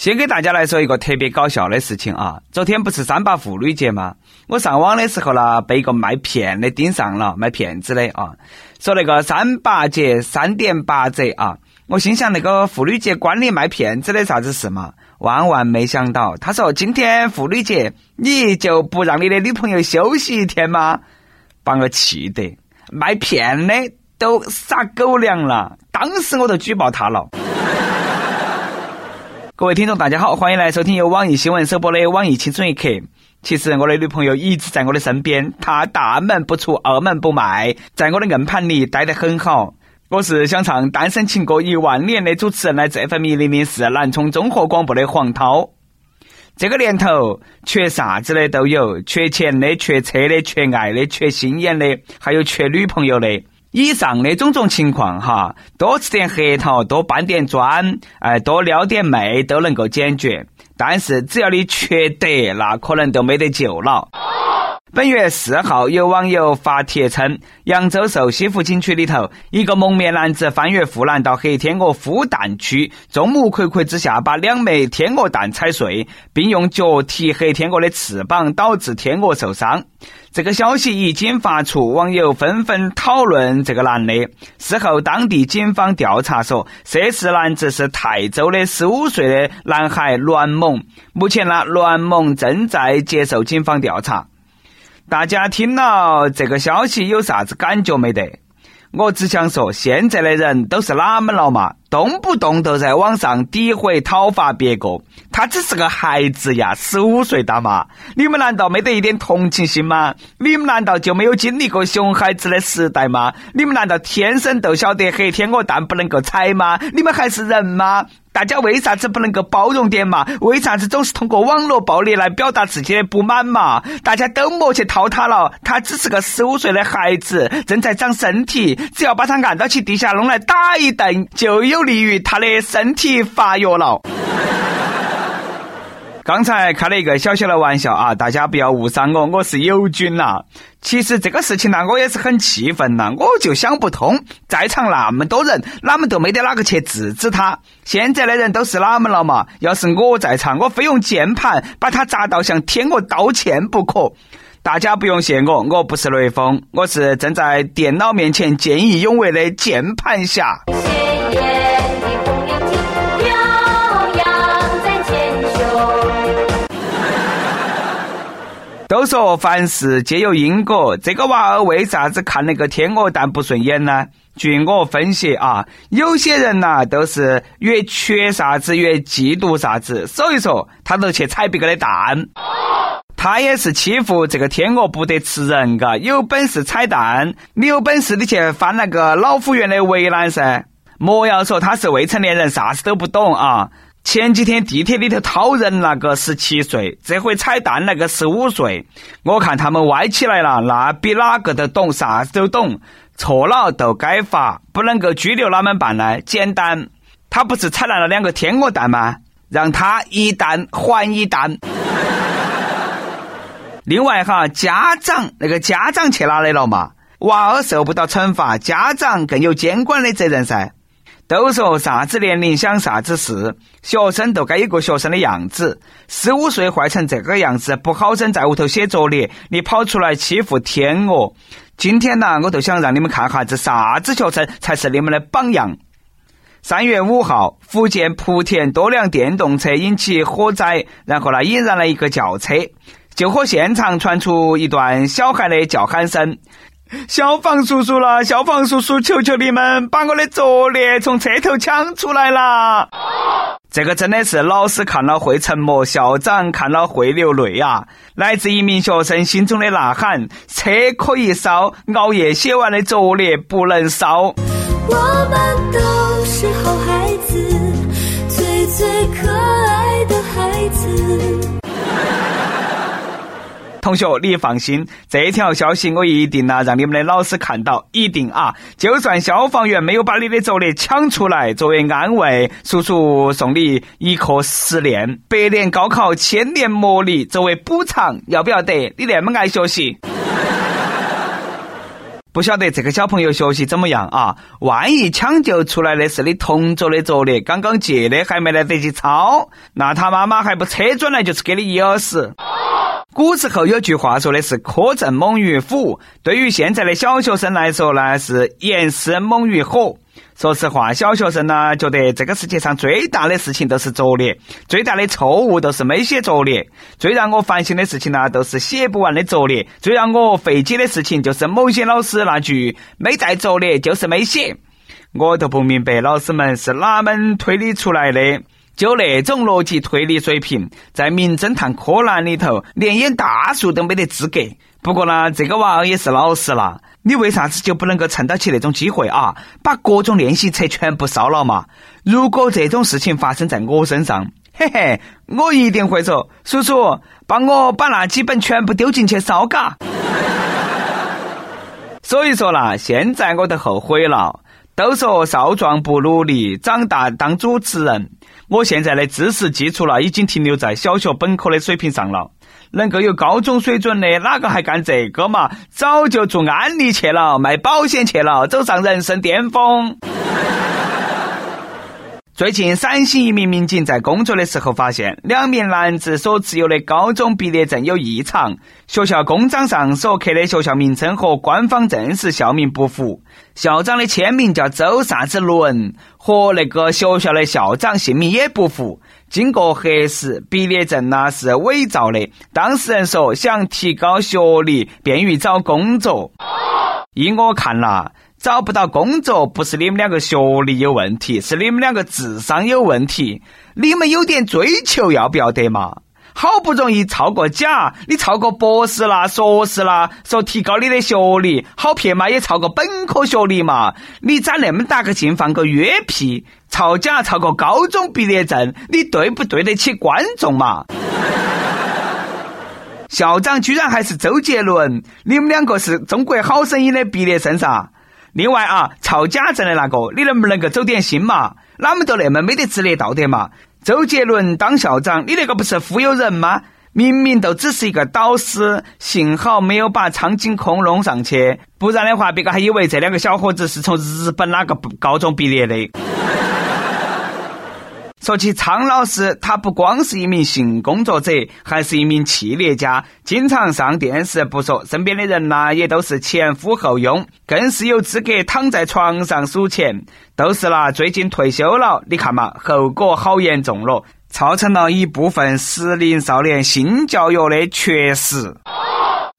先给大家来说一个特别搞笑的事情啊！昨天不是三八妇女节吗？我上网的时候呢，被一个卖骗的盯上了，卖骗子的啊，说那个三八节三点八折啊！我心想那个妇女节关你卖骗子的啥子事嘛？万万没想到，他说今天妇女节，你就不让你的女朋友休息一天吗？把我气得，卖骗的都撒狗粮了，当时我都举报他了。各位听众，大家好，欢迎来收听由网易新闻首播的《网易青春一刻》。其实我的女朋友一直在我的身边，她大门不出，二门不迈，在我的硬盘里待得很好。我是想唱单身情歌一万年的主持人，来自 FM 一零零四南充综合广播的黄涛。这个年头，缺啥子的都有，缺钱的，缺车的，缺爱的，缺心眼的，还有缺女朋友的。以上的种种情况哈，多吃点核桃，多搬点砖，哎，多撩点妹都能够解决。但是只要你缺德，那可能都没得救了。本月四号，有网友发帖称，扬州瘦西湖景区里头，一个蒙面男子翻越护栏到黑天鹅孵蛋区，众目睽睽之下把两枚天鹅蛋踩碎，并用脚踢黑天鹅的翅膀，导致天鹅受伤。这个消息一经发出，网友纷纷讨论这个男的。事后，当地警方调查说，涉事男子是泰州的十五岁的男孩栾某。目前呢，栾某正在接受警方调查。大家听了这个消息有啥子感觉没得？我只想说，现在的人都是哪门了嘛？动不动都在网上诋毁讨伐别个，他只是个孩子呀，十五岁大嘛！你们难道没得一点同情心吗？你们难道就没有经历过熊孩子的时代吗？你们难道天生都晓得黑天鹅蛋不能够踩吗？你们还是人吗？大家为啥子不能够包容点嘛？为啥子总是通过网络暴力来表达自己的不满嘛？大家都莫去掏他了，他只是个十五岁的孩子，正在长身体，只要把他按到起地下弄来打一顿，就有利于他的身体发育了。刚才开了一个小小的玩笑啊，大家不要误伤我，我是友军呐。其实这个事情呢，我也是很气愤呐，我就想不通，在场那么多人，哪们都没得哪个去制止他。现在的人都是哪们了嘛？要是我在场，我非用键盘把他砸到向天鹅道歉不可。大家不用谢我，我不是雷锋，我是正在电脑面前见义勇为的键盘侠。都说凡事皆有因果，这个娃儿为啥子看那个天鹅蛋不顺眼呢？据我分析啊，有些人呐都是越缺啥子越嫉妒啥子，所以说他都去踩别个的蛋。他也是欺负这个天鹅不得吃人，嘎，有本事踩蛋，你有本事你去翻那个老虎园的围栏噻。莫要说他是未成年人，啥子都不懂啊。前几天地铁里头掏人那个十七岁，这回踩蛋那个十五岁，我看他们歪起来了，那比哪个都懂，啥子都懂，错了都该罚，不能够拘留，哪们办呢？简单，他不是踩烂了两个天鹅蛋吗？让他一蛋还一蛋。另外哈，家长那个家长去哪里了嘛？娃儿受不到惩罚，家长更有监管的责任噻。都说啥子年龄想啥子事，学生都该有个学生的样子。十五岁坏成这个样子，不好生在屋头写作业，你跑出来欺负天鹅。今天呢，我就想让你们看哈，这啥子学生才是你们的榜样。三月五号，福建莆田多辆电动车引起火灾，然后呢，引燃了一个轿车。救火现场传出一段小孩的叫喊声。消防叔叔了，消防叔叔，求求你们把我的作业从车头抢出来啦！这个真的是老师看了会沉默，校长看了会流泪啊！来自一名学生心中的呐喊：车可以烧，熬夜写完的作业不能烧。我们都同学，你放心，这条消息我一定啊让你们的老师看到，一定啊！就算消防员没有把你的作业抢出来，作为安慰，叔叔送你一课十年，百年高考千年模拟作为补偿，要不要得？你那么爱学习。不晓得这个小朋友学习怎么样啊？万一抢救出来的是你同桌的作业，刚刚借的还没来得及抄，那他妈妈还不车转来就是给你咬死。古时候有句话说的是“苛政猛于虎”，对于现在的小学生来说呢，是“严师猛于火”。说实话，小学生呢觉得这个世界上最大的事情都是作业，最大的错误都是没写作业，最让我烦心的事情呢都是写不完的作业，最让我费解的事情就是某些老师那句“没带作业就是没写”，我都不明白老师们是哪门推理出来的。就那种逻辑推理水平，在《名侦探柯南》里头连演大树都没得资格。不过呢，这个娃儿也是老实了。你为啥子就不能够趁到起那种机会啊，把各种练习册全部烧了嘛？如果这种事情发生在我身上，嘿嘿，我一定会说：“叔叔，帮我把那几本全部丢进去烧嘎。”所以说啦，现在我都后悔了。都说少壮不努力，长大当主持人。我现在的知识基础了，已经停留在小学本科的水平上了。能够有高中水准的，哪个还干这个嘛？早就做安利去了，卖保险去了，走上人生巅峰。最近，陕西一名民警在工作的时候发现，两名男子所持有的高中毕业证有异常，学校公章上所刻的学校名称和官方正式校名不符，校长的签名叫周啥子伦，和那个学校的校长姓名也不符。经过核实，毕业证呢是伪造的。当事人说，想提高学历，便于找工作。依我看啦。找不到工作不是你们两个学历有问题，是你们两个智商有问题。你们有点追求要不要得嘛？好不容易抄个假，你抄个博士啦、硕士啦，说提高你的学历，好撇嘛？也抄个本科学历嘛？你长那么大个劲，放个约屁？抄假抄个高中毕业证，你对不对得起观众嘛？校长居然还是周杰伦，你们两个是中国好声音的毕业生噻？另外啊，造假证的那个，你能不能够走点心嘛？哪么都那么没得职业道德嘛？周杰伦当校长，你那个不是忽悠人吗？明明都只是一个导师，幸好没有把苍井空弄上去，不然的话，别个还以为这两个小伙子是从日本哪个高中毕业的。说起苍老师，他不光是一名性工作者，还是一名企业家，经常上电视不说，身边的人呐也都是前呼后拥，更是有资格躺在床上数钱。都是啦，最近退休了，你看嘛，后果好严重了，造成了一部分适龄少年性教育的缺失。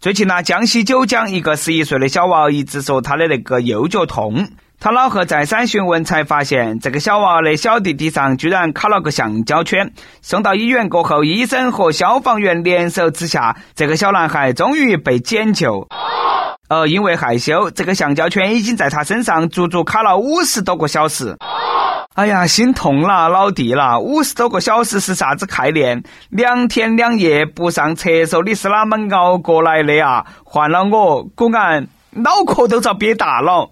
最近呢，江西九江一个十一岁的小娃一直说他的那个右脚痛。他老贺再三询问，才发现这个小娃的小弟弟上居然卡了个橡胶圈。送到医院过后，医生和消防员联手之下，这个小男孩终于被解救。呃因为害羞，这个橡胶圈已经在他身上足足卡了五十多个小时。哎呀，心痛啦，老弟啦！五十多个小时是啥子概念？两天两夜不上厕所，你是哪么熬过来的啊？换了我，果然脑壳都遭憋大了。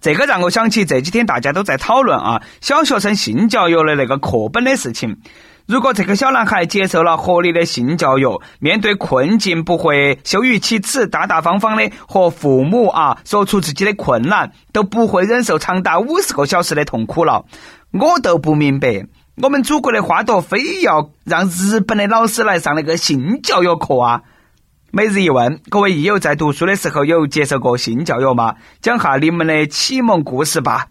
这个让我想起这几天大家都在讨论啊，小学生性教育的那个课本的事情。如果这个小男孩接受了合理的性教育，面对困境不会羞于启齿，大大方方的和父母啊说出自己的困难，都不会忍受长达五十个小时的痛苦了。我都不明白，我们祖国的花朵非要让日本的老师来上那个性教育课啊。每日一问：各位益友在读书的时候有接受过性教育吗？讲下你们的启蒙故事吧。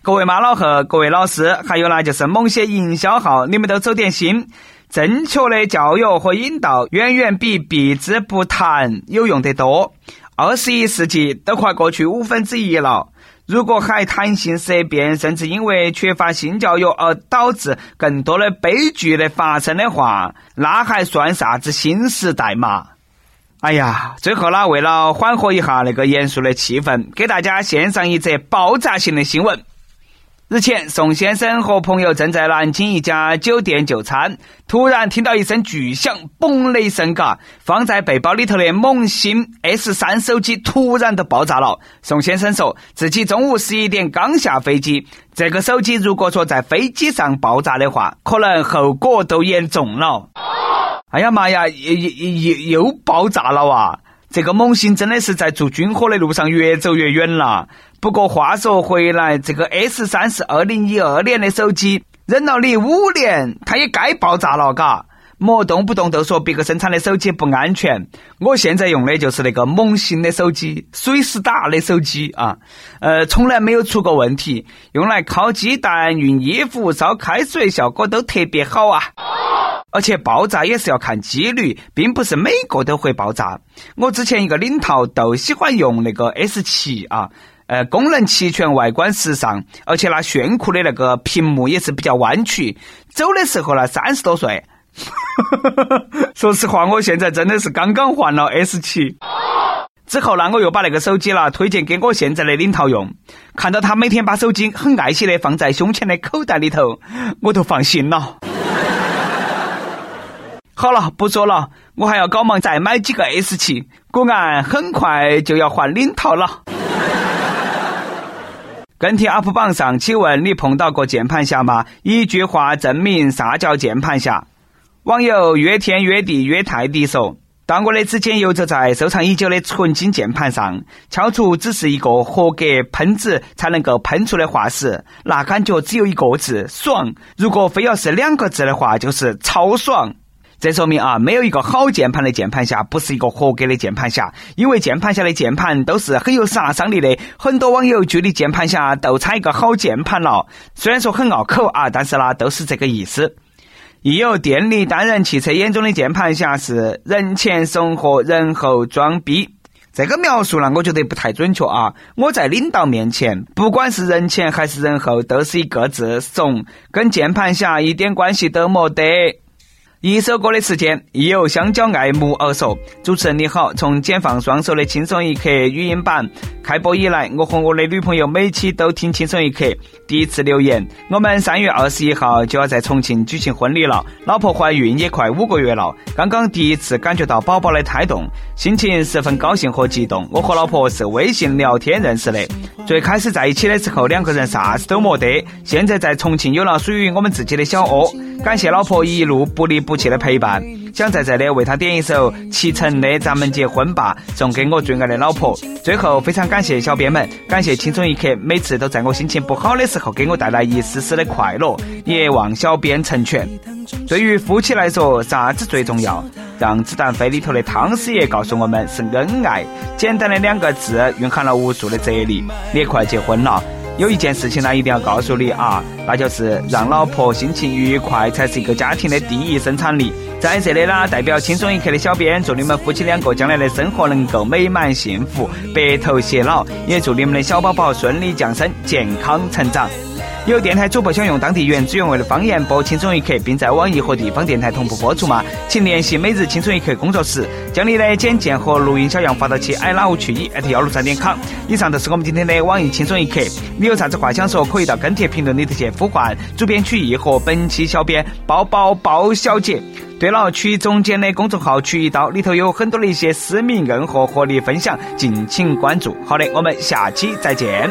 各位妈老汉、各位老师，还有呢，就是某些营销号，你们都走点心。正确的教育和引导远远比避之不谈有用得多。二十一世纪都快过去五分之一了，如果还谈性色变，甚至因为缺乏性教育而导致更多的悲剧的发生的话，那还算啥子新时代嘛？哎呀，最后呢，为了缓和一下那个严肃的气氛，给大家献上一则爆炸性的新闻。日前，宋先生和朋友正在南京一家酒店就餐，突然听到一声巨响，嘣的一声，嘎，放在背包里头的萌新 S 三手机突然都爆炸了。宋先生说自己中午十一点刚下飞机，这个手机如果说在飞机上爆炸的话，可能后果都严重了。哎呀妈呀，又又又又爆炸了哇！这个萌新真的是在做军火的路上越走越远了。不过话说回来，这个 S 三是二零一二年的手机，忍了你五年，它也该爆炸了，嘎。莫动不动都说别个生产的手机不安全，我现在用的就是那个萌新的手机，水思达的手机啊，呃，从来没有出过问题，用来烤鸡蛋、熨衣服、烧开水，效果都特别好啊。而且爆炸也是要看几率，并不是每个都会爆炸。我之前一个领导都喜欢用那个 S 七啊，呃，功能齐全，外观时尚，而且那炫酷的那个屏幕也是比较弯曲。走的时候呢，三十多岁。说实话，我现在真的是刚刚换了 S 七，之后呢，我又把那个手机啦推荐给我现在的领导用，看到他每天把手机很爱惜的放在胸前的口袋里头，我都放心了。好了，不说了，我还要搞忙再买几个 S 七，果然很快就要换领套了。跟帖 UP 榜上，请问你碰到过键盘侠吗？一句话证明啥叫键盘侠。网友约天约地约泰迪说：“当我的指尖游走在收藏已久的纯金键盘上，敲出只是一个合格喷子才能够喷出的话时，那感觉只有一个字：爽。如果非要是两个字的话，就是超爽。这说明啊，没有一个好键盘的键盘侠不是一个合格的键盘侠，因为键盘侠的键盘都是很有杀伤力的。很多网友距离键盘侠都差一个好键盘了，虽然说很拗口啊，但是呢，都是这个意思。”亦有电力单人汽车眼中的键盘侠是人前怂和人后装逼，这个描述呢，我觉得不太准确啊！我在领导面前，不管是人前还是人后，都是一个字怂，跟键盘侠一点关系都没得。一首歌的时间，亦有香蕉爱慕而说：“主持人你好，从解放双手的轻松一刻语音版开播以来，我和我的女朋友每期都听轻松一刻。第一次留言，我们三月二十一号就要在重庆举行婚礼了，老婆怀孕也快五个月了，刚刚第一次感觉到宝宝的胎动，心情十分高兴和激动。我和老婆是微信聊天认识的，最开始在一起的时候两个人啥子都没得，现在在重庆有了属于我们自己的小窝。感谢老婆一路不离不。弃的陪伴，想在这里为他点一首齐晨的《咱们结婚吧》，送给我最爱的老婆。最后，非常感谢小编们，感谢轻松一刻，每次都在我心情不好的时候给我带来一丝丝的快乐。也望小编成全。对于夫妻来说，啥子最重要？让子弹飞里头的汤师爷告诉我们是恩爱。简单的两个字，蕴含了无数的哲理。你快结婚了。有一件事情呢，一定要告诉你啊，那就是让老婆心情愉快才是一个家庭的第一生产力。在这里呢，代表轻松一刻的小编，祝你们夫妻两个将来的生活能够美满幸福，白头偕老，也祝你们的小宝宝顺利降生，健康成长。有电台主播想用当地原汁原味的方言播《轻松一刻》，并在网易和地方电台同步播出吗？请联系每日轻松一刻工作室，将你的简介和录音小样发到其 i love 去一幺六三点 com。以上就是我们今天的网易轻松一刻。你有啥子话想说，可以到跟帖评论里头去呼唤主编曲艺和本期小编包包包小姐。对了，曲中间的公众号曲一刀里头有很多的一些私密硬货和你分享，敬请关注。好的，我们下期再见。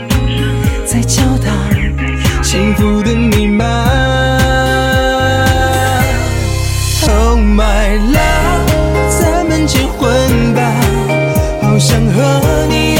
My love，咱们结婚吧，好想和你